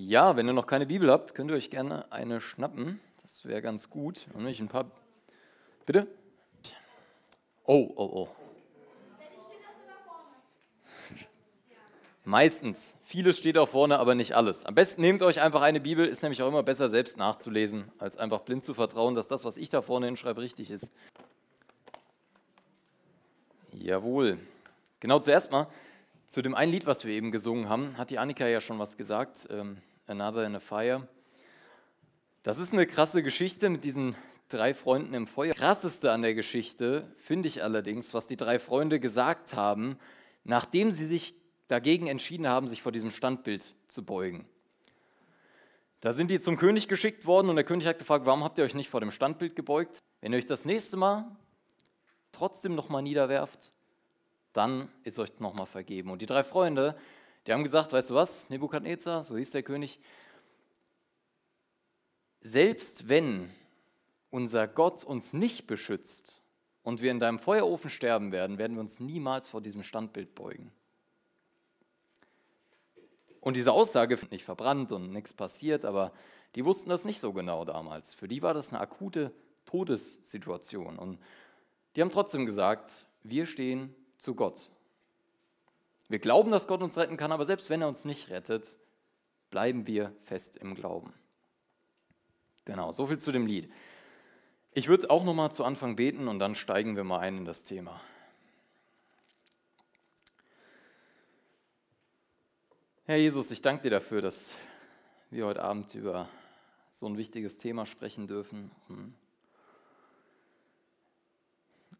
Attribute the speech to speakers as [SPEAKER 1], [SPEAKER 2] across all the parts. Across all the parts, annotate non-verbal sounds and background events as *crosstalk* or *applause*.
[SPEAKER 1] Ja, wenn ihr noch keine Bibel habt, könnt ihr euch gerne eine schnappen. Das wäre ganz gut. Und nicht ein paar. Bitte? Oh, oh, oh. Meistens. Vieles steht auch vorne, aber nicht alles. Am besten nehmt euch einfach eine Bibel, ist nämlich auch immer besser selbst nachzulesen, als einfach blind zu vertrauen, dass das, was ich da vorne hinschreibe, richtig ist. Jawohl. Genau, zuerst mal zu dem einen Lied, was wir eben gesungen haben, hat die Annika ja schon was gesagt, ähm, Another in a Fire. Das ist eine krasse Geschichte mit diesen drei Freunden im Feuer. Krasseste an der Geschichte finde ich allerdings, was die drei Freunde gesagt haben, nachdem sie sich dagegen entschieden haben, sich vor diesem Standbild zu beugen. Da sind die zum König geschickt worden und der König hat gefragt, warum habt ihr euch nicht vor dem Standbild gebeugt? Wenn ihr euch das nächste Mal trotzdem nochmal niederwerft, dann ist euch nochmal vergeben. Und die drei Freunde, die haben gesagt, weißt du was, Nebukadnezar, so hieß der König, selbst wenn unser Gott uns nicht beschützt und wir in deinem Feuerofen sterben werden, werden wir uns niemals vor diesem Standbild beugen. Und diese Aussage nicht verbrannt und nichts passiert, aber die wussten das nicht so genau damals. Für die war das eine akute Todessituation. Und die haben trotzdem gesagt, wir stehen zu Gott. Wir glauben, dass Gott uns retten kann, aber selbst wenn er uns nicht rettet, bleiben wir fest im Glauben. Genau, so viel zu dem Lied. Ich würde auch noch mal zu Anfang beten und dann steigen wir mal ein in das Thema. Herr Jesus, ich danke dir dafür, dass wir heute Abend über so ein wichtiges Thema sprechen dürfen.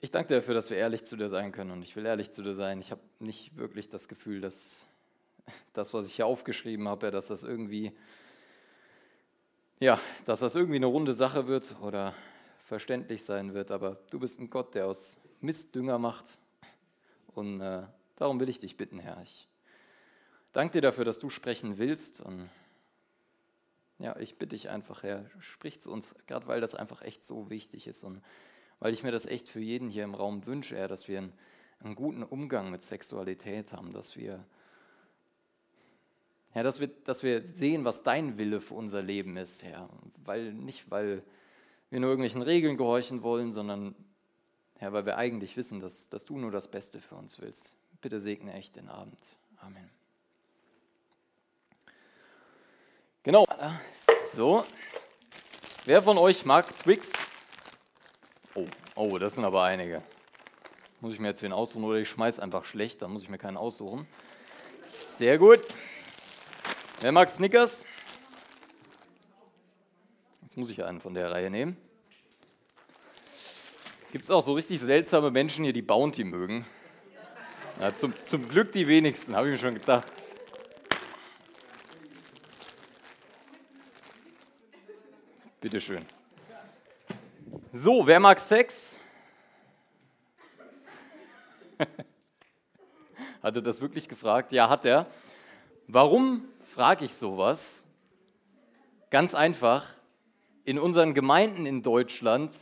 [SPEAKER 1] Ich danke dir dafür, dass wir ehrlich zu dir sein können und ich will ehrlich zu dir sein. Ich habe nicht wirklich das Gefühl, dass *laughs* das, was ich hier aufgeschrieben habe, dass das irgendwie, ja, dass das irgendwie eine runde Sache wird oder verständlich sein wird. Aber du bist ein Gott, der aus Mist Dünger macht und äh, darum will ich dich bitten, Herr. Ich Danke dir dafür, dass du sprechen willst. Und ja, ich bitte dich einfach, Herr, sprich zu uns, gerade weil das einfach echt so wichtig ist und weil ich mir das echt für jeden hier im Raum wünsche, Herr, dass wir einen, einen guten Umgang mit Sexualität haben, dass wir, Herr, dass wir, dass wir sehen, was dein Wille für unser Leben ist, Herr. Weil, nicht, weil wir nur irgendwelchen Regeln gehorchen wollen, sondern, Herr, weil wir eigentlich wissen, dass, dass du nur das Beste für uns willst. Bitte segne echt den Abend. Amen. Genau. So. Wer von euch mag Twix? Oh, das sind aber einige. Muss ich mir jetzt wen aussuchen oder ich schmeiß einfach schlecht, dann muss ich mir keinen aussuchen. Sehr gut. Wer mag Snickers? Jetzt muss ich einen von der Reihe nehmen. Gibt es auch so richtig seltsame Menschen hier, die Bounty mögen? Ja, zum, zum Glück die wenigsten, habe ich mir schon gedacht. Bitteschön. So, wer mag Sex? *laughs* hat er das wirklich gefragt? Ja, hat er. Warum frage ich sowas? Ganz einfach, in unseren Gemeinden in Deutschland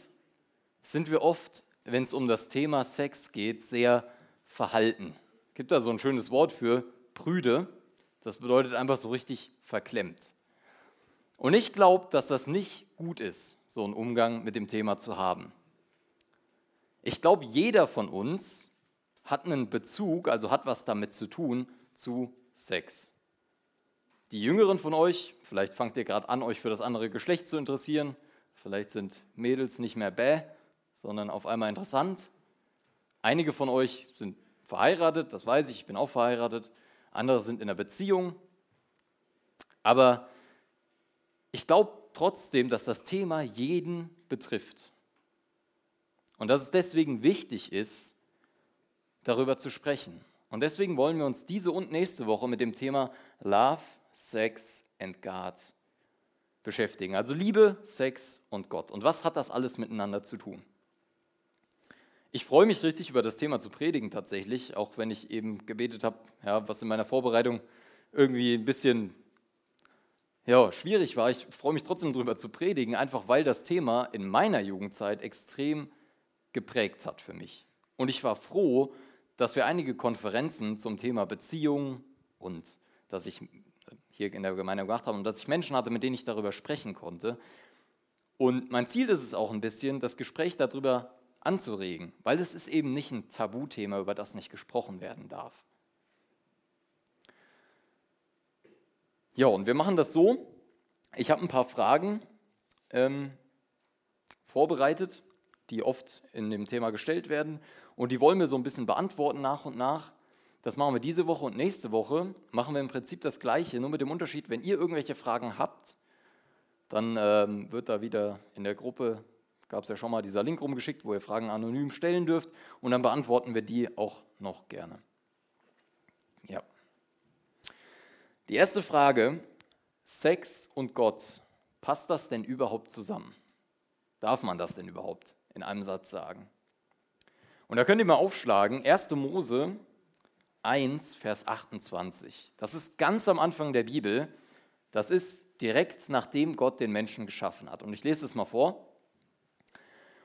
[SPEAKER 1] sind wir oft, wenn es um das Thema Sex geht, sehr verhalten. Gibt da so ein schönes Wort für prüde. Das bedeutet einfach so richtig verklemmt. Und ich glaube, dass das nicht gut ist, so einen Umgang mit dem Thema zu haben. Ich glaube, jeder von uns hat einen Bezug, also hat was damit zu tun, zu Sex. Die Jüngeren von euch, vielleicht fangt ihr gerade an, euch für das andere Geschlecht zu interessieren. Vielleicht sind Mädels nicht mehr bäh, sondern auf einmal interessant. Einige von euch sind verheiratet, das weiß ich, ich bin auch verheiratet. Andere sind in einer Beziehung. Aber ich glaube trotzdem, dass das Thema jeden betrifft. Und dass es deswegen wichtig ist, darüber zu sprechen. Und deswegen wollen wir uns diese und nächste Woche mit dem Thema Love, Sex and God beschäftigen. Also Liebe, Sex und Gott. Und was hat das alles miteinander zu tun? Ich freue mich richtig über das Thema zu predigen tatsächlich, auch wenn ich eben gebetet habe, ja, was in meiner Vorbereitung irgendwie ein bisschen ja, schwierig war. Ich freue mich trotzdem darüber zu predigen, einfach weil das Thema in meiner Jugendzeit extrem geprägt hat für mich. Und ich war froh, dass wir einige Konferenzen zum Thema Beziehung und dass ich hier in der Gemeinde gemacht habe und dass ich Menschen hatte, mit denen ich darüber sprechen konnte. Und mein Ziel ist es auch ein bisschen, das Gespräch darüber anzuregen, weil es ist eben nicht ein Tabuthema, über das nicht gesprochen werden darf. Ja, und wir machen das so. Ich habe ein paar Fragen ähm, vorbereitet, die oft in dem Thema gestellt werden. Und die wollen wir so ein bisschen beantworten nach und nach. Das machen wir diese Woche und nächste Woche. Machen wir im Prinzip das Gleiche, nur mit dem Unterschied, wenn ihr irgendwelche Fragen habt, dann ähm, wird da wieder in der Gruppe, gab es ja schon mal dieser Link rumgeschickt, wo ihr Fragen anonym stellen dürft und dann beantworten wir die auch noch gerne. Ja. Die erste Frage, Sex und Gott, passt das denn überhaupt zusammen? Darf man das denn überhaupt in einem Satz sagen? Und da könnt ihr mal aufschlagen, 1. Mose 1, Vers 28. Das ist ganz am Anfang der Bibel. Das ist direkt nachdem Gott den Menschen geschaffen hat. Und ich lese es mal vor.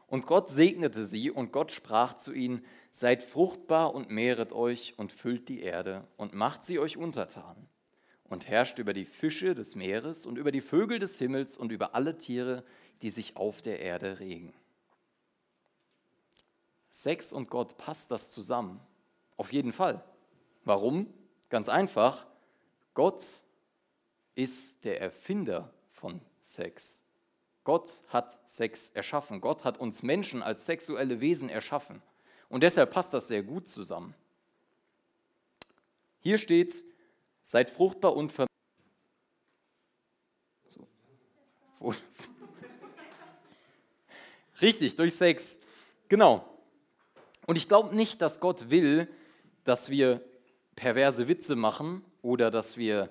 [SPEAKER 1] Und Gott segnete sie und Gott sprach zu ihnen, seid fruchtbar und mehret euch und füllt die Erde und macht sie euch untertan und herrscht über die Fische des Meeres und über die Vögel des Himmels und über alle Tiere, die sich auf der Erde regen. Sex und Gott passt das zusammen. Auf jeden Fall. Warum? Ganz einfach. Gott ist der Erfinder von Sex. Gott hat Sex erschaffen. Gott hat uns Menschen als sexuelle Wesen erschaffen. Und deshalb passt das sehr gut zusammen. Hier steht, seid fruchtbar und ver so. Richtig, durch Sex. Genau. Und ich glaube nicht, dass Gott will, dass wir perverse Witze machen oder dass wir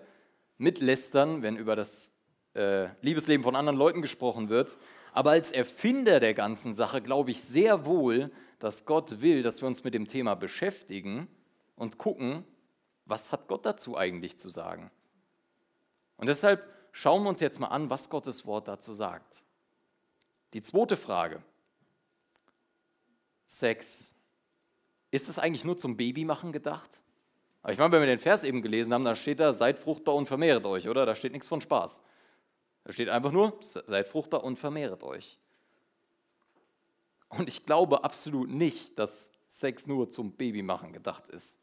[SPEAKER 1] mitlästern, wenn über das äh, Liebesleben von anderen Leuten gesprochen wird. Aber als Erfinder der ganzen Sache glaube ich sehr wohl, dass Gott will, dass wir uns mit dem Thema beschäftigen und gucken, was hat Gott dazu eigentlich zu sagen. Und deshalb schauen wir uns jetzt mal an, was Gottes Wort dazu sagt. Die zweite Frage. Sex. Ist es eigentlich nur zum Babymachen gedacht? Aber ich meine, wenn wir den Vers eben gelesen haben, da steht da, seid fruchtbar und vermehret euch, oder? Da steht nichts von Spaß. Da steht einfach nur, seid fruchtbar und vermehret euch. Und ich glaube absolut nicht, dass Sex nur zum Babymachen gedacht ist.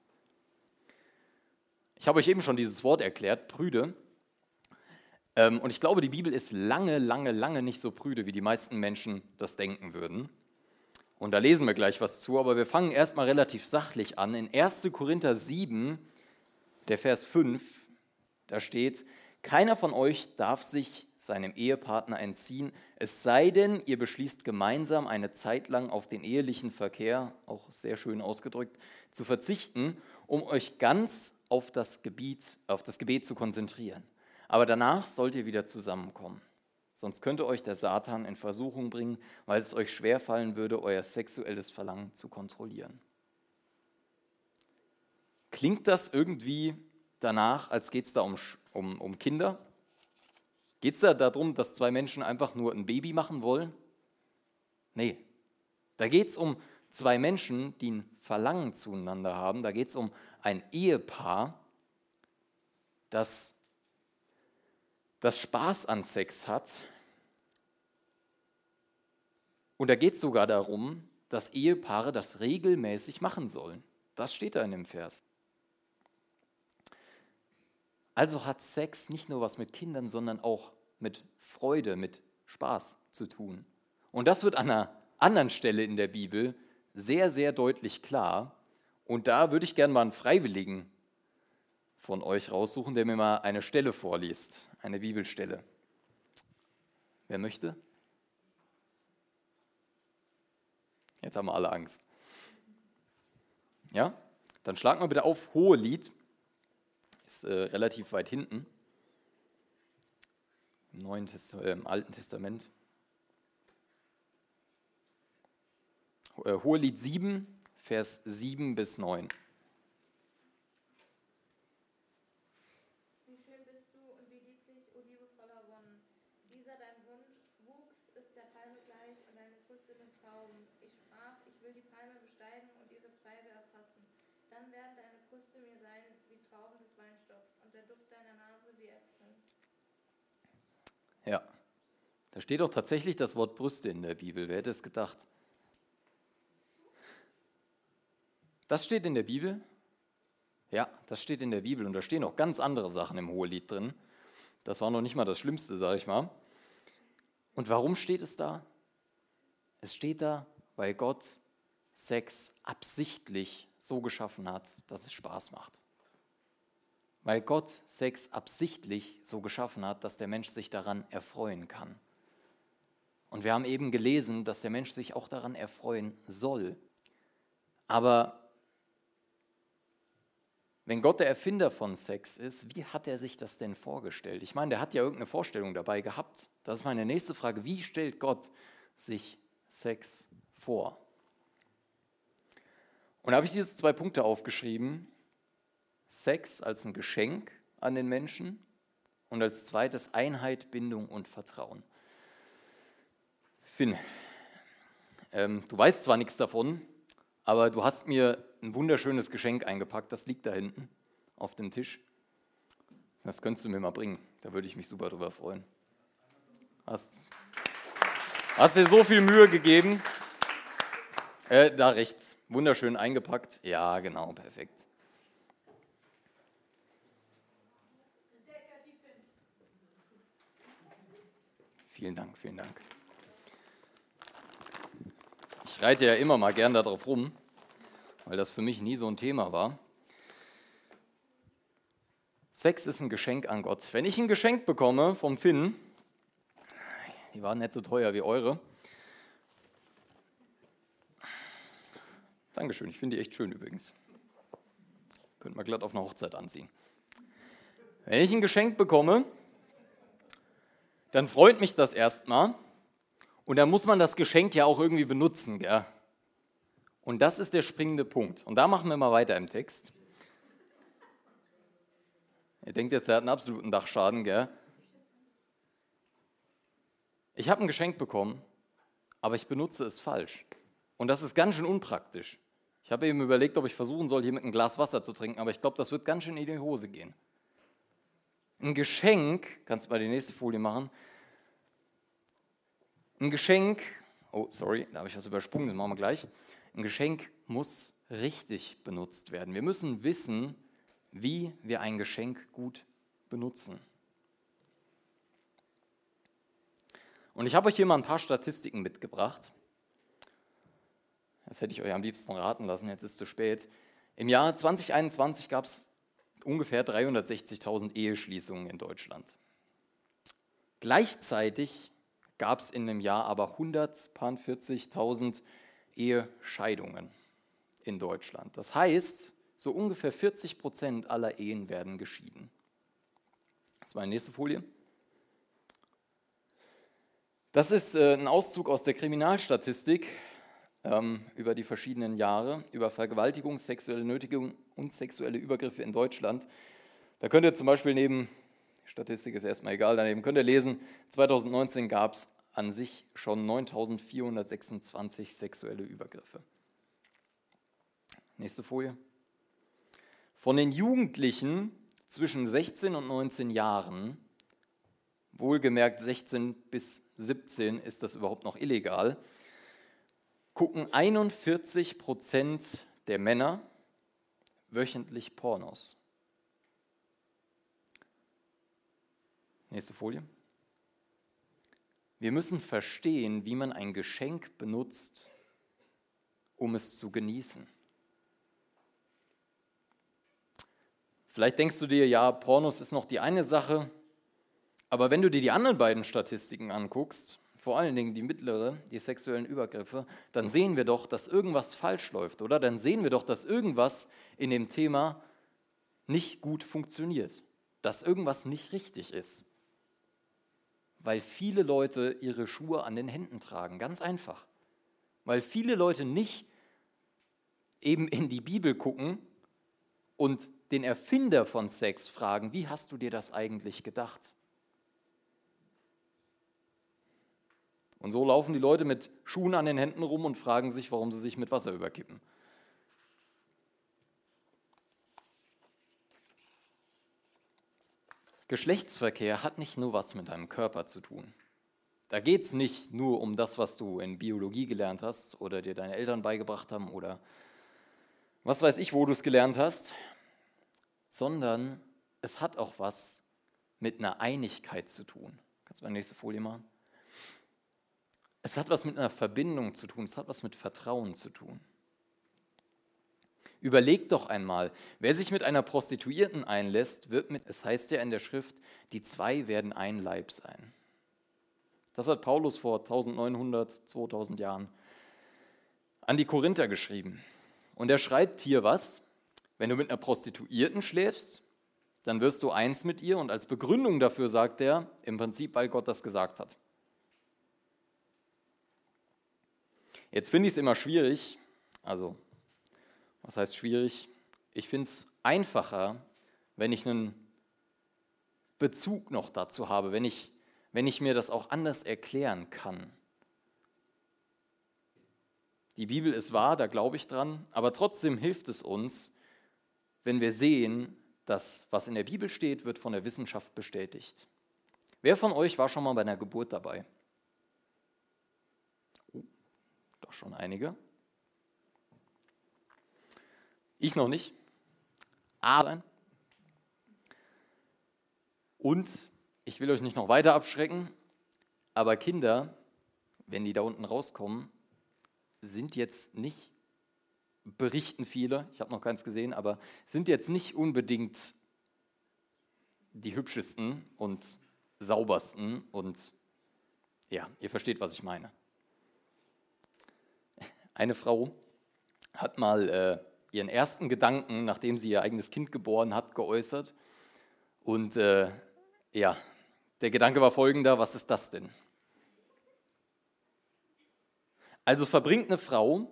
[SPEAKER 1] Ich habe euch eben schon dieses Wort erklärt, prüde. Ähm, und ich glaube, die Bibel ist lange, lange, lange nicht so prüde, wie die meisten Menschen das denken würden. Und da lesen wir gleich was zu, aber wir fangen erstmal relativ sachlich an. In 1. Korinther 7, der Vers 5, da steht, keiner von euch darf sich seinem Ehepartner entziehen, es sei denn, ihr beschließt gemeinsam eine Zeit lang auf den ehelichen Verkehr, auch sehr schön ausgedrückt, zu verzichten, um euch ganz auf das, Gebiet, auf das Gebet zu konzentrieren. Aber danach sollt ihr wieder zusammenkommen. Sonst könnte euch der Satan in Versuchung bringen, weil es euch schwerfallen würde, euer sexuelles Verlangen zu kontrollieren. Klingt das irgendwie danach, als geht es da um, um, um Kinder? Geht es da darum, dass zwei Menschen einfach nur ein Baby machen wollen? Nee, da geht es um zwei Menschen, die ein Verlangen zueinander haben. Da geht es um ein Ehepaar, das das Spaß an Sex hat. Und da geht es sogar darum, dass Ehepaare das regelmäßig machen sollen. Das steht da in dem Vers. Also hat Sex nicht nur was mit Kindern, sondern auch mit Freude, mit Spaß zu tun. Und das wird an einer anderen Stelle in der Bibel sehr, sehr deutlich klar. Und da würde ich gerne mal einen Freiwilligen von euch raussuchen, der mir mal eine Stelle vorliest eine Bibelstelle. Wer möchte? Jetzt haben wir alle Angst. Ja? Dann schlagen wir bitte auf Hohelied. Ist äh, relativ weit hinten. Im, Neuen Test äh, im Alten Testament. Äh, Hohelied 7, Vers 7 bis 9.
[SPEAKER 2] Dann werden deine Brüste mir sein wie Trauben des Weinstocks und der Duft deiner Nase wie
[SPEAKER 1] Ja, da steht doch tatsächlich das Wort Brüste in der Bibel. Wer hätte es gedacht? Das steht in der Bibel? Ja, das steht in der Bibel und da stehen auch ganz andere Sachen im Hohelied drin. Das war noch nicht mal das Schlimmste, sage ich mal. Und warum steht es da? Es steht da, weil Gott Sex absichtlich so geschaffen hat, dass es Spaß macht. Weil Gott Sex absichtlich so geschaffen hat, dass der Mensch sich daran erfreuen kann. Und wir haben eben gelesen, dass der Mensch sich auch daran erfreuen soll. Aber wenn Gott der Erfinder von Sex ist, wie hat er sich das denn vorgestellt? Ich meine, der hat ja irgendeine Vorstellung dabei gehabt. Das ist meine nächste Frage. Wie stellt Gott sich Sex vor? Und da habe ich diese zwei Punkte aufgeschrieben. Sex als ein Geschenk an den Menschen und als zweites Einheit, Bindung und Vertrauen. Finn, ähm, du weißt zwar nichts davon, aber du hast mir ein wunderschönes Geschenk eingepackt, das liegt da hinten auf dem Tisch. Das könntest du mir mal bringen, da würde ich mich super drüber freuen. Hast, hast dir so viel Mühe gegeben. Äh, da rechts, wunderschön eingepackt. Ja, genau, perfekt. Vielen Dank, vielen Dank. Ich reite ja immer mal gern darauf rum, weil das für mich nie so ein Thema war. Sex ist ein Geschenk an Gott. Wenn ich ein Geschenk bekomme vom Finn, die waren nicht so teuer wie eure. Dankeschön, ich finde die echt schön übrigens. Könnt man glatt auf eine Hochzeit anziehen. Wenn ich ein Geschenk bekomme, dann freut mich das erstmal. Und dann muss man das Geschenk ja auch irgendwie benutzen. Gell? Und das ist der springende Punkt. Und da machen wir mal weiter im Text. Ihr denkt jetzt, er hat einen absoluten Dachschaden, gell? Ich habe ein Geschenk bekommen, aber ich benutze es falsch. Und das ist ganz schön unpraktisch. Ich habe eben überlegt, ob ich versuchen soll, hier mit einem Glas Wasser zu trinken, aber ich glaube, das wird ganz schön in die Hose gehen. Ein Geschenk, kannst du mal die nächste Folie machen, ein Geschenk, oh sorry, da habe ich was übersprungen, das machen wir gleich. Ein Geschenk muss richtig benutzt werden. Wir müssen wissen, wie wir ein Geschenk gut benutzen. Und ich habe euch hier mal ein paar Statistiken mitgebracht. Das hätte ich euch am liebsten raten lassen, jetzt ist es zu spät. Im Jahr 2021 gab es ungefähr 360.000 Eheschließungen in Deutschland. Gleichzeitig gab es in einem Jahr aber 140.000 Ehescheidungen in Deutschland. Das heißt, so ungefähr 40 Prozent aller Ehen werden geschieden. Das ist meine nächste Folie. Das ist äh, ein Auszug aus der Kriminalstatistik ähm, über die verschiedenen Jahre, über Vergewaltigung, sexuelle Nötigung und sexuelle Übergriffe in Deutschland. Da könnt ihr zum Beispiel neben Statistik ist erstmal egal. Daneben könnt ihr lesen, 2019 gab es an sich schon 9426 sexuelle Übergriffe. Nächste Folie. Von den Jugendlichen zwischen 16 und 19 Jahren, wohlgemerkt 16 bis 17 ist das überhaupt noch illegal, gucken 41 Prozent der Männer wöchentlich Pornos. Nächste Folie. Wir müssen verstehen, wie man ein Geschenk benutzt, um es zu genießen. Vielleicht denkst du dir, ja, Pornos ist noch die eine Sache, aber wenn du dir die anderen beiden Statistiken anguckst, vor allen Dingen die mittlere, die sexuellen Übergriffe, dann sehen wir doch, dass irgendwas falsch läuft, oder? Dann sehen wir doch, dass irgendwas in dem Thema nicht gut funktioniert, dass irgendwas nicht richtig ist weil viele Leute ihre Schuhe an den Händen tragen. Ganz einfach. Weil viele Leute nicht eben in die Bibel gucken und den Erfinder von Sex fragen, wie hast du dir das eigentlich gedacht? Und so laufen die Leute mit Schuhen an den Händen rum und fragen sich, warum sie sich mit Wasser überkippen. Geschlechtsverkehr hat nicht nur was mit deinem Körper zu tun. Da geht es nicht nur um das, was du in Biologie gelernt hast oder dir deine Eltern beigebracht haben oder was weiß ich, wo du es gelernt hast, sondern es hat auch was mit einer Einigkeit zu tun. Kannst du mal nächste Folie machen? Es hat was mit einer Verbindung zu tun, es hat was mit Vertrauen zu tun. Überleg doch einmal, wer sich mit einer Prostituierten einlässt, wird mit, es heißt ja in der Schrift, die zwei werden ein Leib sein. Das hat Paulus vor 1900, 2000 Jahren an die Korinther geschrieben. Und er schreibt hier was, wenn du mit einer Prostituierten schläfst, dann wirst du eins mit ihr und als Begründung dafür sagt er, im Prinzip, weil Gott das gesagt hat. Jetzt finde ich es immer schwierig, also was heißt schwierig? Ich finde es einfacher, wenn ich einen Bezug noch dazu habe, wenn ich, wenn ich mir das auch anders erklären kann. Die Bibel ist wahr, da glaube ich dran, aber trotzdem hilft es uns, wenn wir sehen, dass was in der Bibel steht, wird von der Wissenschaft bestätigt. Wer von euch war schon mal bei einer Geburt dabei? Oh, doch schon einige. Ich noch nicht. Aber und ich will euch nicht noch weiter abschrecken, aber Kinder, wenn die da unten rauskommen, sind jetzt nicht, berichten viele, ich habe noch keins gesehen, aber sind jetzt nicht unbedingt die hübschesten und saubersten und ja, ihr versteht, was ich meine. Eine Frau hat mal äh, ihren ersten Gedanken, nachdem sie ihr eigenes Kind geboren hat, geäußert. Und äh, ja, der Gedanke war folgender, was ist das denn? Also verbringt eine Frau,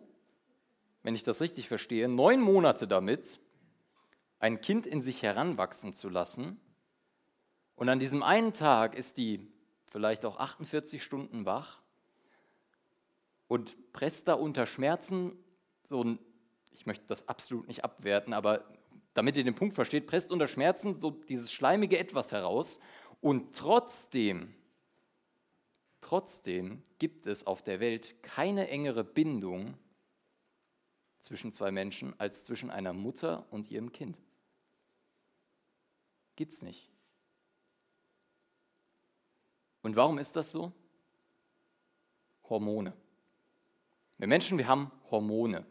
[SPEAKER 1] wenn ich das richtig verstehe, neun Monate damit, ein Kind in sich heranwachsen zu lassen. Und an diesem einen Tag ist die vielleicht auch 48 Stunden wach und presst da unter Schmerzen so ein ich möchte das absolut nicht abwerten, aber damit ihr den Punkt versteht, presst unter Schmerzen so dieses schleimige Etwas heraus und trotzdem, trotzdem gibt es auf der Welt keine engere Bindung zwischen zwei Menschen als zwischen einer Mutter und ihrem Kind. Gibt es nicht. Und warum ist das so? Hormone. Wir Menschen, wir haben Hormone.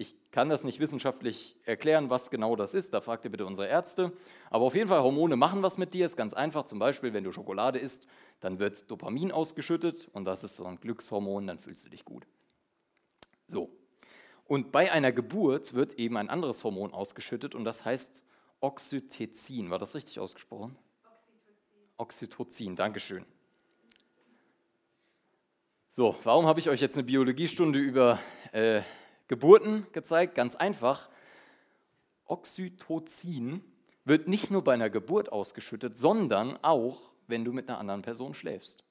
[SPEAKER 1] Ich kann das nicht wissenschaftlich erklären, was genau das ist. Da fragt ihr bitte unsere Ärzte. Aber auf jeden Fall, Hormone machen was mit dir. Ist ganz einfach. Zum Beispiel, wenn du Schokolade isst, dann wird Dopamin ausgeschüttet und das ist so ein Glückshormon, dann fühlst du dich gut. So. Und bei einer Geburt wird eben ein anderes Hormon ausgeschüttet und das heißt Oxytocin. War das richtig ausgesprochen? Oxytocin. Oxytocin, Dankeschön. So, warum habe ich euch jetzt eine Biologiestunde über äh, Geburten gezeigt, ganz einfach. Oxytocin wird nicht nur bei einer Geburt ausgeschüttet, sondern auch, wenn du mit einer anderen Person schläfst.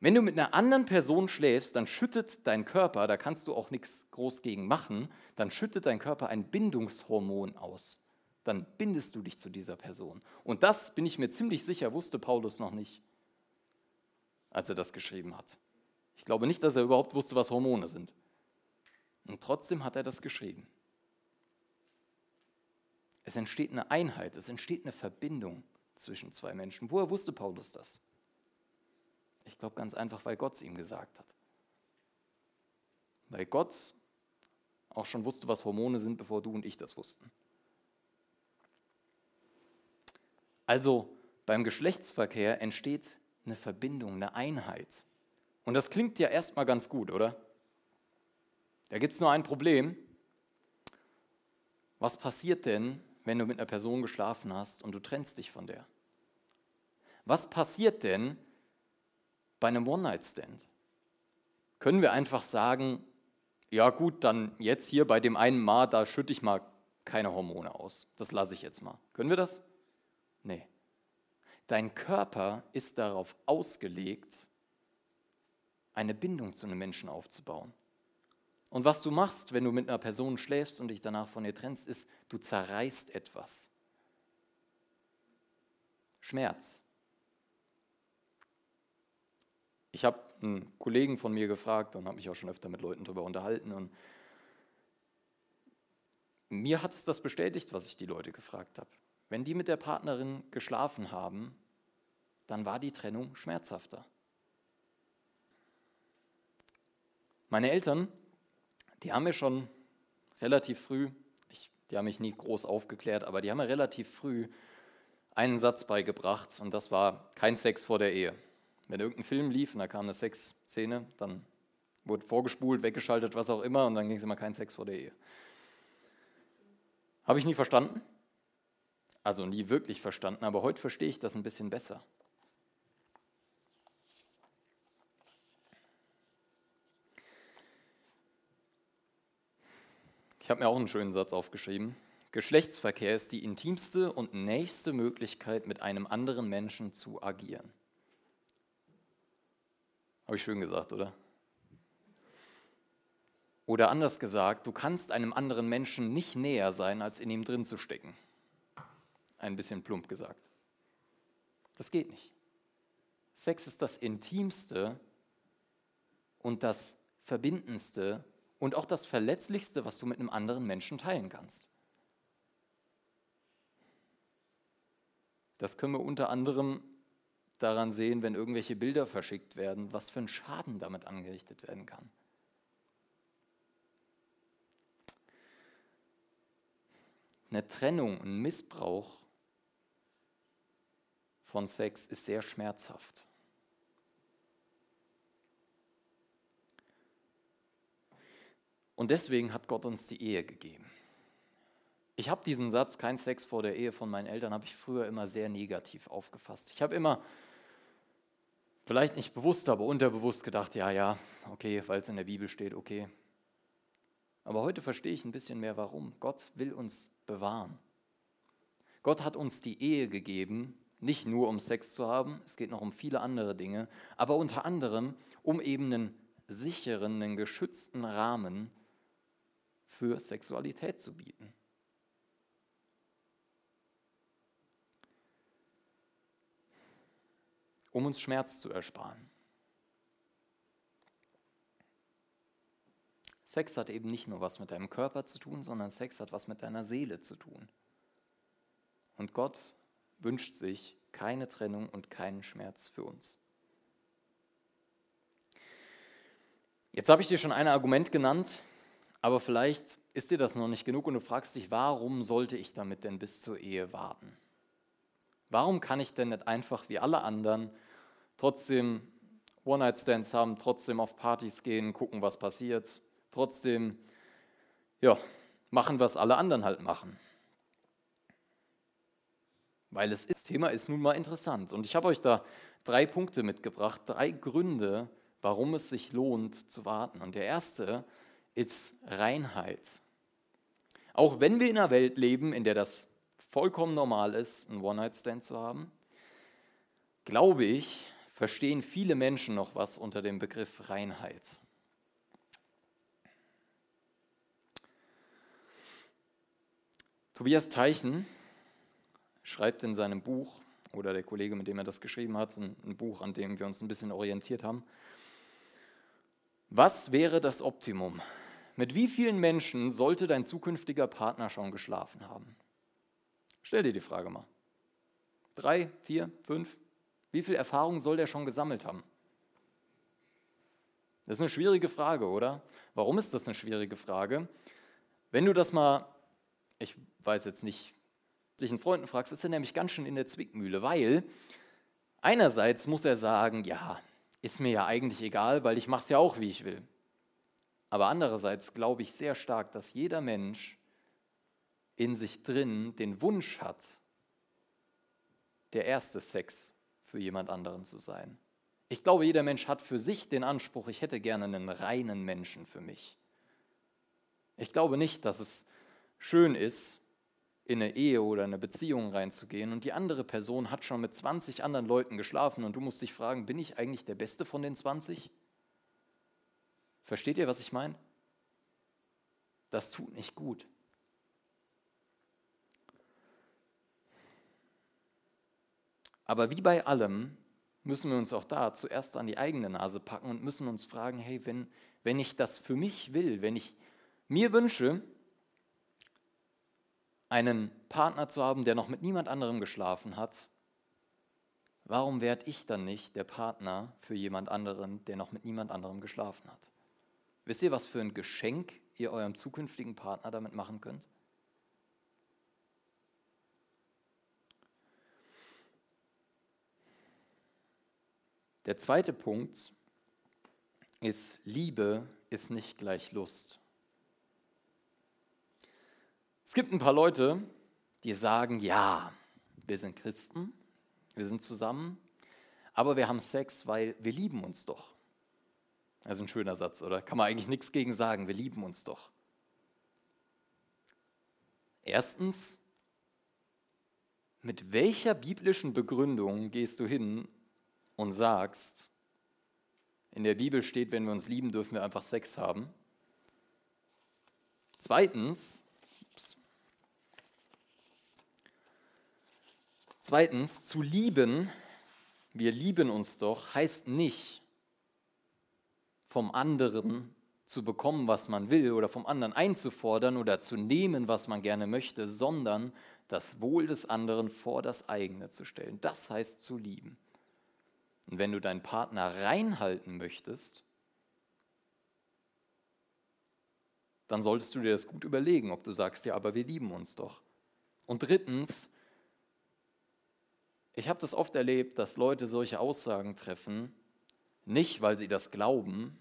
[SPEAKER 1] Wenn du mit einer anderen Person schläfst, dann schüttet dein Körper, da kannst du auch nichts groß gegen machen, dann schüttet dein Körper ein Bindungshormon aus. Dann bindest du dich zu dieser Person. Und das, bin ich mir ziemlich sicher, wusste Paulus noch nicht, als er das geschrieben hat. Ich glaube nicht, dass er überhaupt wusste, was Hormone sind. Und trotzdem hat er das geschrieben. Es entsteht eine Einheit, es entsteht eine Verbindung zwischen zwei Menschen. Woher wusste Paulus das? Ich glaube ganz einfach, weil Gott es ihm gesagt hat. Weil Gott auch schon wusste, was Hormone sind, bevor du und ich das wussten. Also beim Geschlechtsverkehr entsteht eine Verbindung, eine Einheit. Und das klingt ja erstmal ganz gut, oder? Da gibt es nur ein Problem. Was passiert denn, wenn du mit einer Person geschlafen hast und du trennst dich von der? Was passiert denn bei einem One-Night-Stand? Können wir einfach sagen, ja gut, dann jetzt hier bei dem einen Mal, da schütte ich mal keine Hormone aus. Das lasse ich jetzt mal. Können wir das? Nee. Dein Körper ist darauf ausgelegt, eine Bindung zu einem Menschen aufzubauen. Und was du machst, wenn du mit einer Person schläfst und dich danach von ihr trennst, ist, du zerreißt etwas. Schmerz. Ich habe einen Kollegen von mir gefragt und habe mich auch schon öfter mit Leuten darüber unterhalten. Und mir hat es das bestätigt, was ich die Leute gefragt habe. Wenn die mit der Partnerin geschlafen haben, dann war die Trennung schmerzhafter. Meine Eltern, die haben mir schon relativ früh, ich, die haben mich nie groß aufgeklärt, aber die haben mir relativ früh einen Satz beigebracht und das war kein Sex vor der Ehe. Wenn irgendein Film lief und da kam eine Sexszene, dann wurde vorgespult, weggeschaltet, was auch immer und dann ging es immer kein Sex vor der Ehe. Habe ich nie verstanden, also nie wirklich verstanden, aber heute verstehe ich das ein bisschen besser. Ich habe mir auch einen schönen Satz aufgeschrieben. Geschlechtsverkehr ist die intimste und nächste Möglichkeit, mit einem anderen Menschen zu agieren. Habe ich schön gesagt, oder? Oder anders gesagt, du kannst einem anderen Menschen nicht näher sein, als in ihm drin zu stecken. Ein bisschen plump gesagt. Das geht nicht. Sex ist das Intimste und das Verbindendste und auch das Verletzlichste, was du mit einem anderen Menschen teilen kannst. Das können wir unter anderem daran sehen, wenn irgendwelche Bilder verschickt werden, was für ein Schaden damit angerichtet werden kann. Eine Trennung, ein Missbrauch von Sex ist sehr schmerzhaft. Und deswegen hat Gott uns die Ehe gegeben. Ich habe diesen Satz, kein Sex vor der Ehe von meinen Eltern, habe ich früher immer sehr negativ aufgefasst. Ich habe immer, vielleicht nicht bewusst, aber unterbewusst gedacht, ja, ja, okay, weil es in der Bibel steht, okay. Aber heute verstehe ich ein bisschen mehr, warum. Gott will uns bewahren. Gott hat uns die Ehe gegeben, nicht nur um Sex zu haben, es geht noch um viele andere Dinge, aber unter anderem um eben einen sicheren, einen geschützten Rahmen für Sexualität zu bieten. Um uns Schmerz zu ersparen. Sex hat eben nicht nur was mit deinem Körper zu tun, sondern Sex hat was mit deiner Seele zu tun. Und Gott wünscht sich keine Trennung und keinen Schmerz für uns. Jetzt habe ich dir schon ein Argument genannt, aber vielleicht ist dir das noch nicht genug und du fragst dich, warum sollte ich damit denn bis zur Ehe warten? Warum kann ich denn nicht einfach wie alle anderen trotzdem One-Night-Stands haben, trotzdem auf Partys gehen, gucken, was passiert, trotzdem ja, machen, was alle anderen halt machen? Weil es ist, das Thema ist nun mal interessant. Und ich habe euch da drei Punkte mitgebracht, drei Gründe, warum es sich lohnt zu warten. Und der erste ist Reinheit. Auch wenn wir in einer Welt leben, in der das vollkommen normal ist, einen One-Night-Stand zu haben, glaube ich, verstehen viele Menschen noch was unter dem Begriff Reinheit. Tobias Teichen schreibt in seinem Buch, oder der Kollege, mit dem er das geschrieben hat, ein Buch, an dem wir uns ein bisschen orientiert haben, was wäre das Optimum? Mit wie vielen Menschen sollte dein zukünftiger Partner schon geschlafen haben? Stell dir die Frage mal. Drei, vier, fünf? Wie viel Erfahrung soll der schon gesammelt haben? Das ist eine schwierige Frage, oder? Warum ist das eine schwierige Frage? Wenn du das mal, ich weiß jetzt nicht, dich einen Freunden fragst, ist er nämlich ganz schön in der Zwickmühle, weil einerseits muss er sagen, ja, ist mir ja eigentlich egal, weil ich mache es ja auch, wie ich will. Aber andererseits glaube ich sehr stark, dass jeder Mensch in sich drin den Wunsch hat, der erste Sex für jemand anderen zu sein. Ich glaube, jeder Mensch hat für sich den Anspruch, ich hätte gerne einen reinen Menschen für mich. Ich glaube nicht, dass es schön ist, in eine Ehe oder eine Beziehung reinzugehen und die andere Person hat schon mit 20 anderen Leuten geschlafen und du musst dich fragen, bin ich eigentlich der Beste von den 20? Versteht ihr, was ich meine? Das tut nicht gut. Aber wie bei allem müssen wir uns auch da zuerst an die eigene Nase packen und müssen uns fragen, hey, wenn, wenn ich das für mich will, wenn ich mir wünsche, einen Partner zu haben, der noch mit niemand anderem geschlafen hat, warum werde ich dann nicht der Partner für jemand anderen, der noch mit niemand anderem geschlafen hat? Wisst ihr, was für ein Geschenk ihr eurem zukünftigen Partner damit machen könnt? Der zweite Punkt ist, Liebe ist nicht gleich Lust. Es gibt ein paar Leute, die sagen, ja, wir sind Christen, wir sind zusammen, aber wir haben Sex, weil wir lieben uns doch. Also ein schöner Satz, oder? Kann man eigentlich nichts gegen sagen, wir lieben uns doch. Erstens, mit welcher biblischen Begründung gehst du hin und sagst, in der Bibel steht, wenn wir uns lieben, dürfen wir einfach Sex haben. Zweitens, zweitens, zu lieben, wir lieben uns doch, heißt nicht, vom anderen zu bekommen, was man will, oder vom anderen einzufordern oder zu nehmen, was man gerne möchte, sondern das Wohl des anderen vor das eigene zu stellen. Das heißt zu lieben. Und wenn du deinen Partner reinhalten möchtest, dann solltest du dir das gut überlegen, ob du sagst, ja, aber wir lieben uns doch. Und drittens, ich habe das oft erlebt, dass Leute solche Aussagen treffen, nicht weil sie das glauben,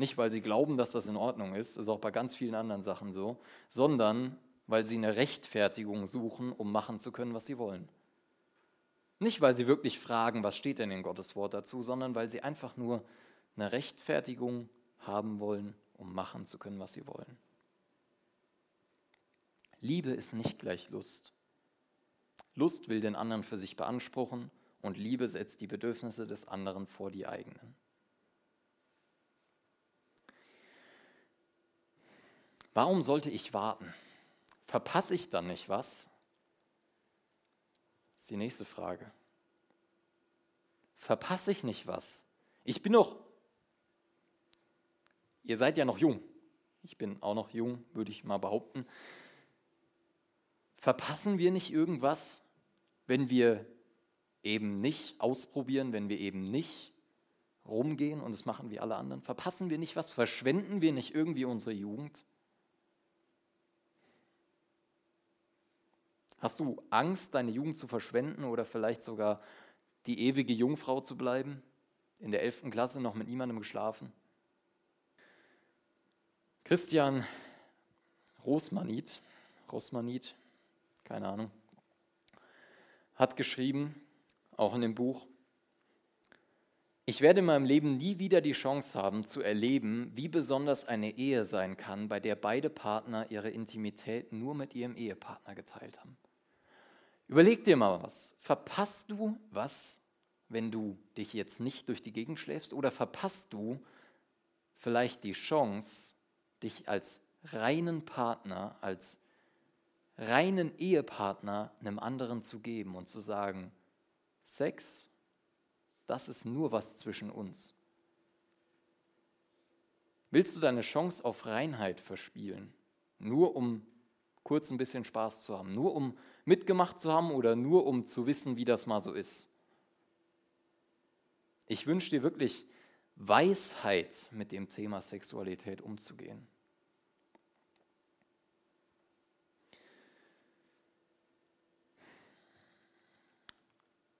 [SPEAKER 1] nicht weil sie glauben, dass das in Ordnung ist, ist auch bei ganz vielen anderen Sachen so, sondern weil sie eine Rechtfertigung suchen, um machen zu können, was sie wollen. Nicht, weil sie wirklich fragen, was steht denn in Gottes Wort dazu, sondern weil sie einfach nur eine Rechtfertigung haben wollen, um machen zu können, was sie wollen. Liebe ist nicht gleich Lust. Lust will den anderen für sich beanspruchen und Liebe setzt die Bedürfnisse des anderen vor die eigenen. Warum sollte ich warten? Verpasse ich dann nicht was? die nächste Frage. Verpasse ich nicht was? Ich bin noch, ihr seid ja noch jung. Ich bin auch noch jung, würde ich mal behaupten. Verpassen wir nicht irgendwas, wenn wir eben nicht ausprobieren, wenn wir eben nicht rumgehen und es machen wie alle anderen? Verpassen wir nicht was? Verschwenden wir nicht irgendwie unsere Jugend? Hast du Angst, deine Jugend zu verschwenden oder vielleicht sogar die ewige Jungfrau zu bleiben? In der 11. Klasse noch mit niemandem geschlafen? Christian Rosmanit, Rosmanit, keine Ahnung, hat geschrieben, auch in dem Buch, ich werde in meinem Leben nie wieder die Chance haben zu erleben, wie besonders eine Ehe sein kann, bei der beide Partner ihre Intimität nur mit ihrem Ehepartner geteilt haben. Überleg dir mal was. Verpasst du was, wenn du dich jetzt nicht durch die Gegend schläfst? Oder verpasst du vielleicht die Chance, dich als reinen Partner, als reinen Ehepartner einem anderen zu geben und zu sagen, Sex, das ist nur was zwischen uns. Willst du deine Chance auf Reinheit verspielen, nur um kurz ein bisschen Spaß zu haben, nur um mitgemacht zu haben oder nur um zu wissen, wie das mal so ist. Ich wünsche dir wirklich Weisheit, mit dem Thema Sexualität umzugehen.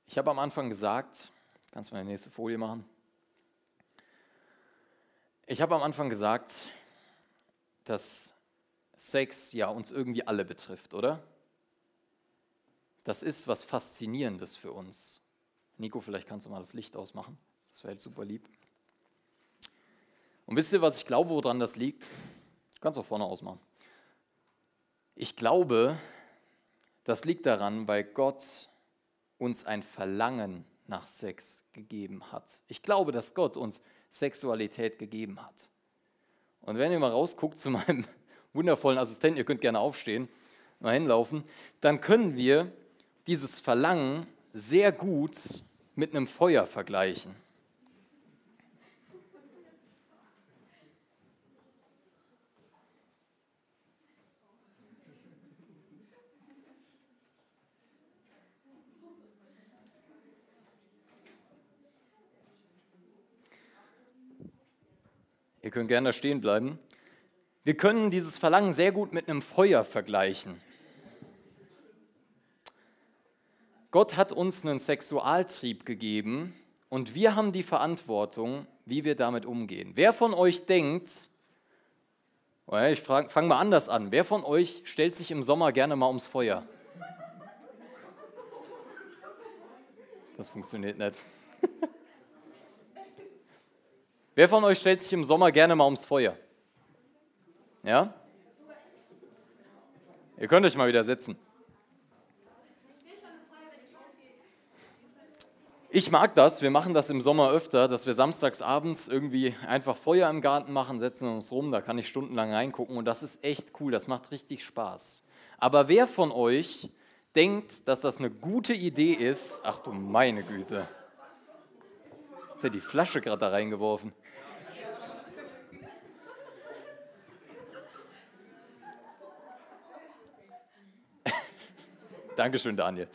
[SPEAKER 1] Ich habe am Anfang gesagt, kannst du mal die nächste Folie machen? Ich habe am Anfang gesagt, dass Sex ja uns irgendwie alle betrifft, oder? Das ist was Faszinierendes für uns. Nico, vielleicht kannst du mal das Licht ausmachen. Das wäre super lieb. Und wisst ihr, was ich glaube, woran das liegt? Du kannst auch vorne ausmachen. Ich glaube, das liegt daran, weil Gott uns ein Verlangen nach Sex gegeben hat. Ich glaube, dass Gott uns Sexualität gegeben hat. Und wenn ihr mal rausguckt zu meinem *laughs* wundervollen Assistenten, ihr könnt gerne aufstehen, mal hinlaufen, dann können wir dieses Verlangen sehr gut mit einem Feuer vergleichen. Ihr könnt gerne da stehen bleiben. Wir können dieses Verlangen sehr gut mit einem Feuer vergleichen. Gott hat uns einen Sexualtrieb gegeben und wir haben die Verantwortung, wie wir damit umgehen. Wer von euch denkt, oh ich fange mal anders an, wer von euch stellt sich im Sommer gerne mal ums Feuer? Das funktioniert nicht. *laughs* Wer von euch stellt sich im Sommer gerne mal ums Feuer? Ja? Ihr könnt euch mal wieder setzen. Ich mag das, wir machen das im Sommer öfter, dass wir samstags abends irgendwie einfach Feuer im Garten machen, setzen uns rum, da kann ich stundenlang reingucken und das ist echt cool, das macht richtig Spaß. Aber wer von euch denkt, dass das eine gute Idee ist, ach du meine Güte, hat die Flasche gerade da reingeworfen. *laughs* Dankeschön, Daniel.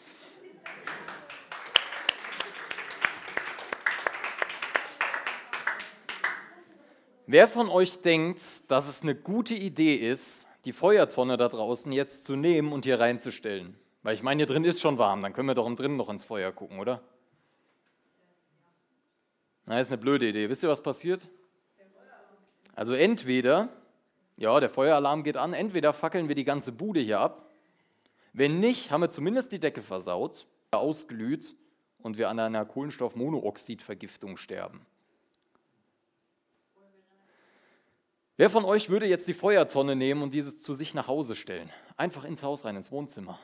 [SPEAKER 1] Wer von euch denkt, dass es eine gute Idee ist, die Feuertonne da draußen jetzt zu nehmen und hier reinzustellen? Weil ich meine, hier drin ist schon warm, dann können wir doch drinnen noch ins Feuer gucken, oder? Na, ist eine blöde Idee. Wisst ihr, was passiert? Also entweder, ja, der Feueralarm geht an, entweder fackeln wir die ganze Bude hier ab. Wenn nicht, haben wir zumindest die Decke versaut, ausglüht und wir an einer Kohlenstoffmonooxidvergiftung sterben. Wer von euch würde jetzt die Feuertonne nehmen und dieses zu sich nach Hause stellen? Einfach ins Haus rein, ins Wohnzimmer.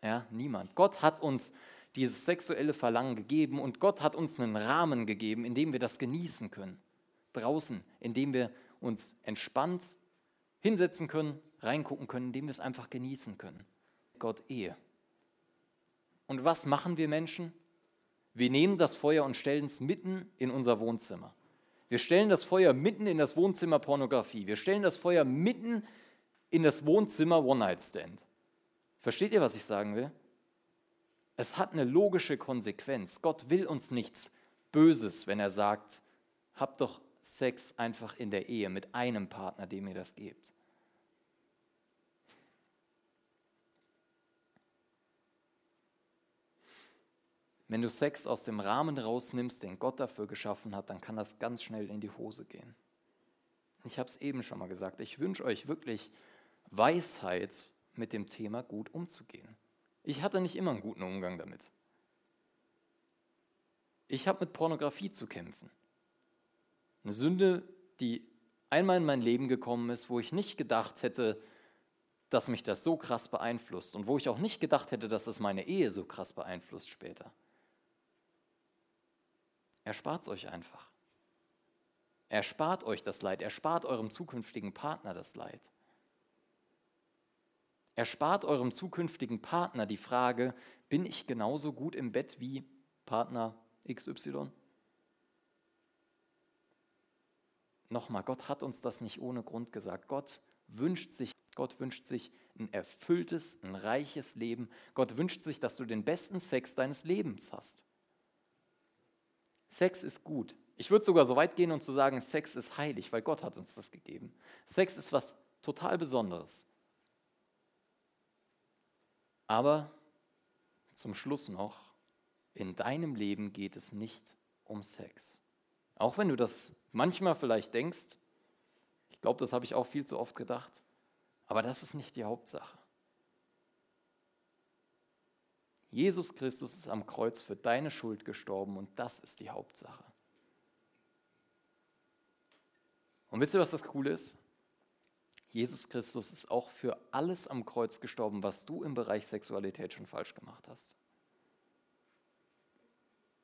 [SPEAKER 1] Ja, niemand. Gott hat uns dieses sexuelle Verlangen gegeben und Gott hat uns einen Rahmen gegeben, in dem wir das genießen können. Draußen, in dem wir uns entspannt hinsetzen können, reingucken können, in dem wir es einfach genießen können. Gott Ehe. Und was machen wir Menschen? Wir nehmen das Feuer und stellen es mitten in unser Wohnzimmer. Wir stellen das Feuer mitten in das Wohnzimmer Pornografie. Wir stellen das Feuer mitten in das Wohnzimmer One-Night-Stand. Versteht ihr, was ich sagen will? Es hat eine logische Konsequenz. Gott will uns nichts Böses, wenn er sagt, habt doch Sex einfach in der Ehe mit einem Partner, dem ihr das gebt. Wenn du Sex aus dem Rahmen rausnimmst, den Gott dafür geschaffen hat, dann kann das ganz schnell in die Hose gehen. Ich habe es eben schon mal gesagt, ich wünsche euch wirklich Weisheit, mit dem Thema gut umzugehen. Ich hatte nicht immer einen guten Umgang damit. Ich habe mit Pornografie zu kämpfen. Eine Sünde, die einmal in mein Leben gekommen ist, wo ich nicht gedacht hätte, dass mich das so krass beeinflusst und wo ich auch nicht gedacht hätte, dass das meine Ehe so krass beeinflusst später. Erspart es euch einfach. Erspart euch das Leid, erspart eurem zukünftigen Partner das Leid. Erspart eurem zukünftigen Partner die Frage, bin ich genauso gut im Bett wie Partner XY? Nochmal, Gott hat uns das nicht ohne Grund gesagt. Gott wünscht sich, Gott wünscht sich ein erfülltes, ein reiches Leben. Gott wünscht sich, dass du den besten Sex deines Lebens hast. Sex ist gut. Ich würde sogar so weit gehen und zu sagen, Sex ist heilig, weil Gott hat uns das gegeben. Sex ist was total Besonderes. Aber zum Schluss noch, in deinem Leben geht es nicht um Sex. Auch wenn du das manchmal vielleicht denkst, ich glaube, das habe ich auch viel zu oft gedacht, aber das ist nicht die Hauptsache. Jesus Christus ist am Kreuz für deine Schuld gestorben und das ist die Hauptsache. Und wisst ihr, was das Coole ist? Jesus Christus ist auch für alles am Kreuz gestorben, was du im Bereich Sexualität schon falsch gemacht hast.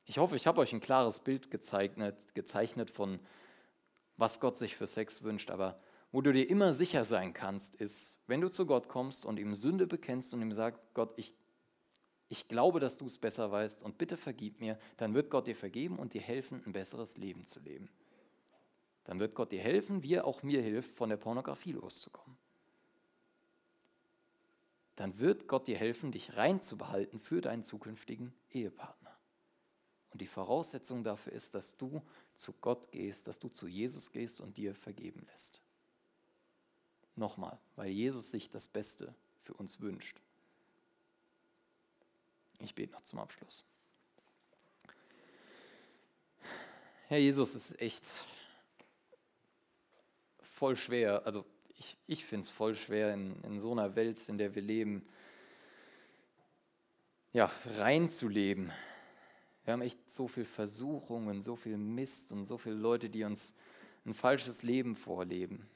[SPEAKER 1] Ich hoffe, ich habe euch ein klares Bild gezeichnet, gezeichnet von, was Gott sich für Sex wünscht, aber wo du dir immer sicher sein kannst, ist, wenn du zu Gott kommst und ihm Sünde bekennst und ihm sagst, Gott, ich ich glaube, dass du es besser weißt und bitte vergib mir, dann wird Gott dir vergeben und dir helfen, ein besseres Leben zu leben. Dann wird Gott dir helfen, wie er auch mir hilft, von der Pornografie loszukommen. Dann wird Gott dir helfen, dich rein zu behalten für deinen zukünftigen Ehepartner. Und die Voraussetzung dafür ist, dass du zu Gott gehst, dass du zu Jesus gehst und dir vergeben lässt. Nochmal, weil Jesus sich das Beste für uns wünscht. Ich bete noch zum Abschluss. Herr Jesus, es ist echt voll schwer, also ich, ich finde es voll schwer in, in so einer Welt, in der wir leben, ja, reinzuleben. Wir haben echt so viel Versuchungen, so viel Mist und so viele Leute, die uns ein falsches Leben vorleben.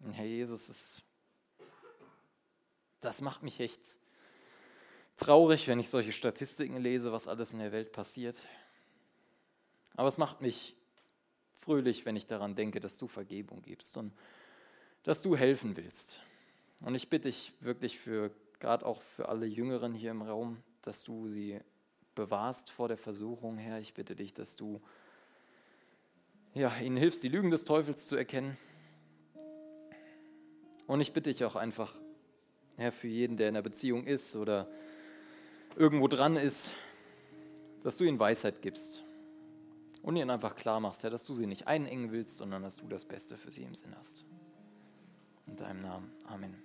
[SPEAKER 1] Und Herr Jesus, das, das macht mich echt traurig, wenn ich solche Statistiken lese, was alles in der Welt passiert. Aber es macht mich fröhlich, wenn ich daran denke, dass du Vergebung gibst und dass du helfen willst. Und ich bitte dich wirklich für, gerade auch für alle Jüngeren hier im Raum, dass du sie bewahrst vor der Versuchung, Herr. Ich bitte dich, dass du ja, ihnen hilfst, die Lügen des Teufels zu erkennen. Und ich bitte dich auch einfach, Herr, für jeden, der in einer Beziehung ist oder irgendwo dran ist, dass du ihnen Weisheit gibst und ihnen einfach klar machst, Herr, dass du sie nicht einengen willst, sondern dass du das Beste für sie im Sinn hast. In deinem Namen. Amen.